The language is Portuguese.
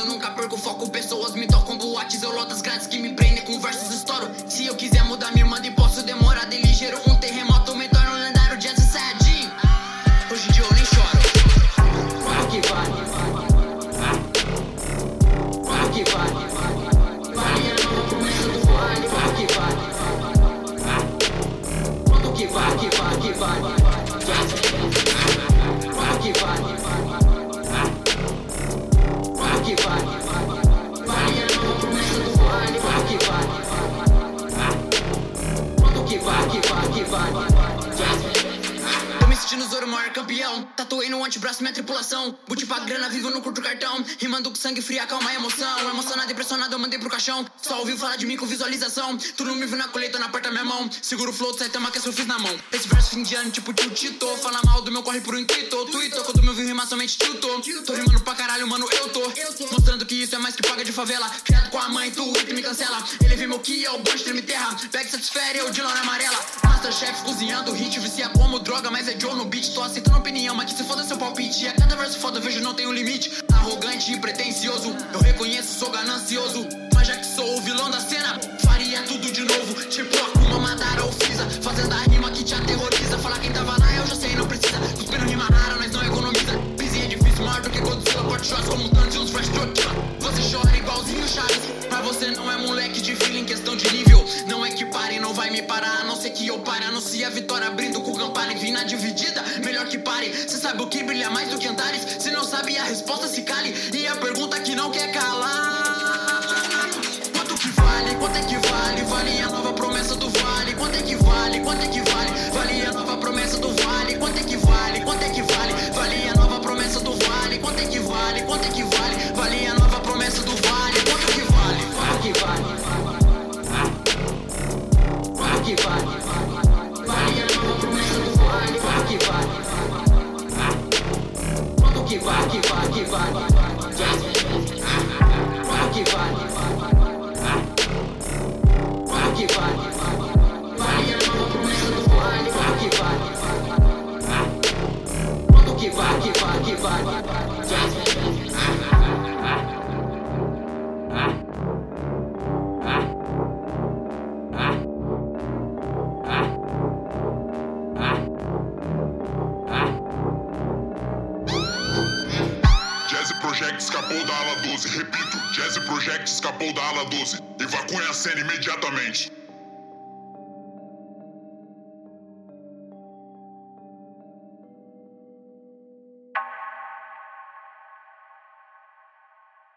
eu nunca perco foco. Pessoas me tocam, boates, eu lotas grandes que me prendem com versos estouro. Se eu quiser mudar, me manda e posso demorar de ligeiro. Um terremoto me torna um lendário jazz sadinho. Hoje de hoje eu nem choro. Aqui vai, aqui vale? Dinosauro maior campeão. Tatuei no antebraço minha tripulação. Boot pra grana, vivo no curto cartão. Rimando com sangue frio, acalma a emoção. Emocionado, impressionado, eu mandei pro caixão. Só ouviu falar de mim com visualização. Tu não me viu na colheita, na porta minha mão. Seguro o flow, sai tema que eu fiz na mão. Esse verso fim de ano, tipo tio Tito. Fala mal do meu corre por um intuito. Twitter, quando me ouviu rimar somente tilto. Tô rimando pra caralho, mano, eu tô. Mostrando que isso é mais que paga de favela. Criado com a mãe, tu e me cancela. Ele viu meu que é o bom treme terra. Pega satisfere, eu de lona amarela. Masterchef cozinhando, hit, vicia como droga, mas é Joe no beat. Tô aceitando opinião, mas que se foda seu palpite. A cada verso foda, vejo não tem um limite. Arrogante e pretencioso, eu reconheço, sou ganancioso. Mas já que sou o vilão da cena, faria tudo de novo. Tipo Akuma, Madara ou Freeza. Fazendo a rima que te aterroriza. Falar quem tava lá, eu já sei, não precisa. Cuspindo rima rara, nós não economiza. Pisinha difícil, maior do que Godzilla. Porte como tantos e uns fresh. Chora igualzinho Charles. Mas você não é moleque de fila em questão de nível. Não é que pare, não vai me parar. A não ser que eu pare. Anuncia a vitória abrindo com campana e vim na dividida. Melhor que pare. Cê sabe o que brilha mais do que andares? Se não sabe a resposta, se cale. E a pergunta que não quer calar. Quanto que vale? Quanto é que vale? Vale a nova promessa do vale. Quanto é que vale? Quanto é que vale? Vale a nova promessa do vale. Quanto é que vale? Quanto é que vale? Vale a nova promessa do vale. Quanto é que vale? Quanto é que vale? Vale a nova Quanto que Escapou da ala 12. Repito, Jazz Project escapou da ala 12. Evacue a cena imediatamente.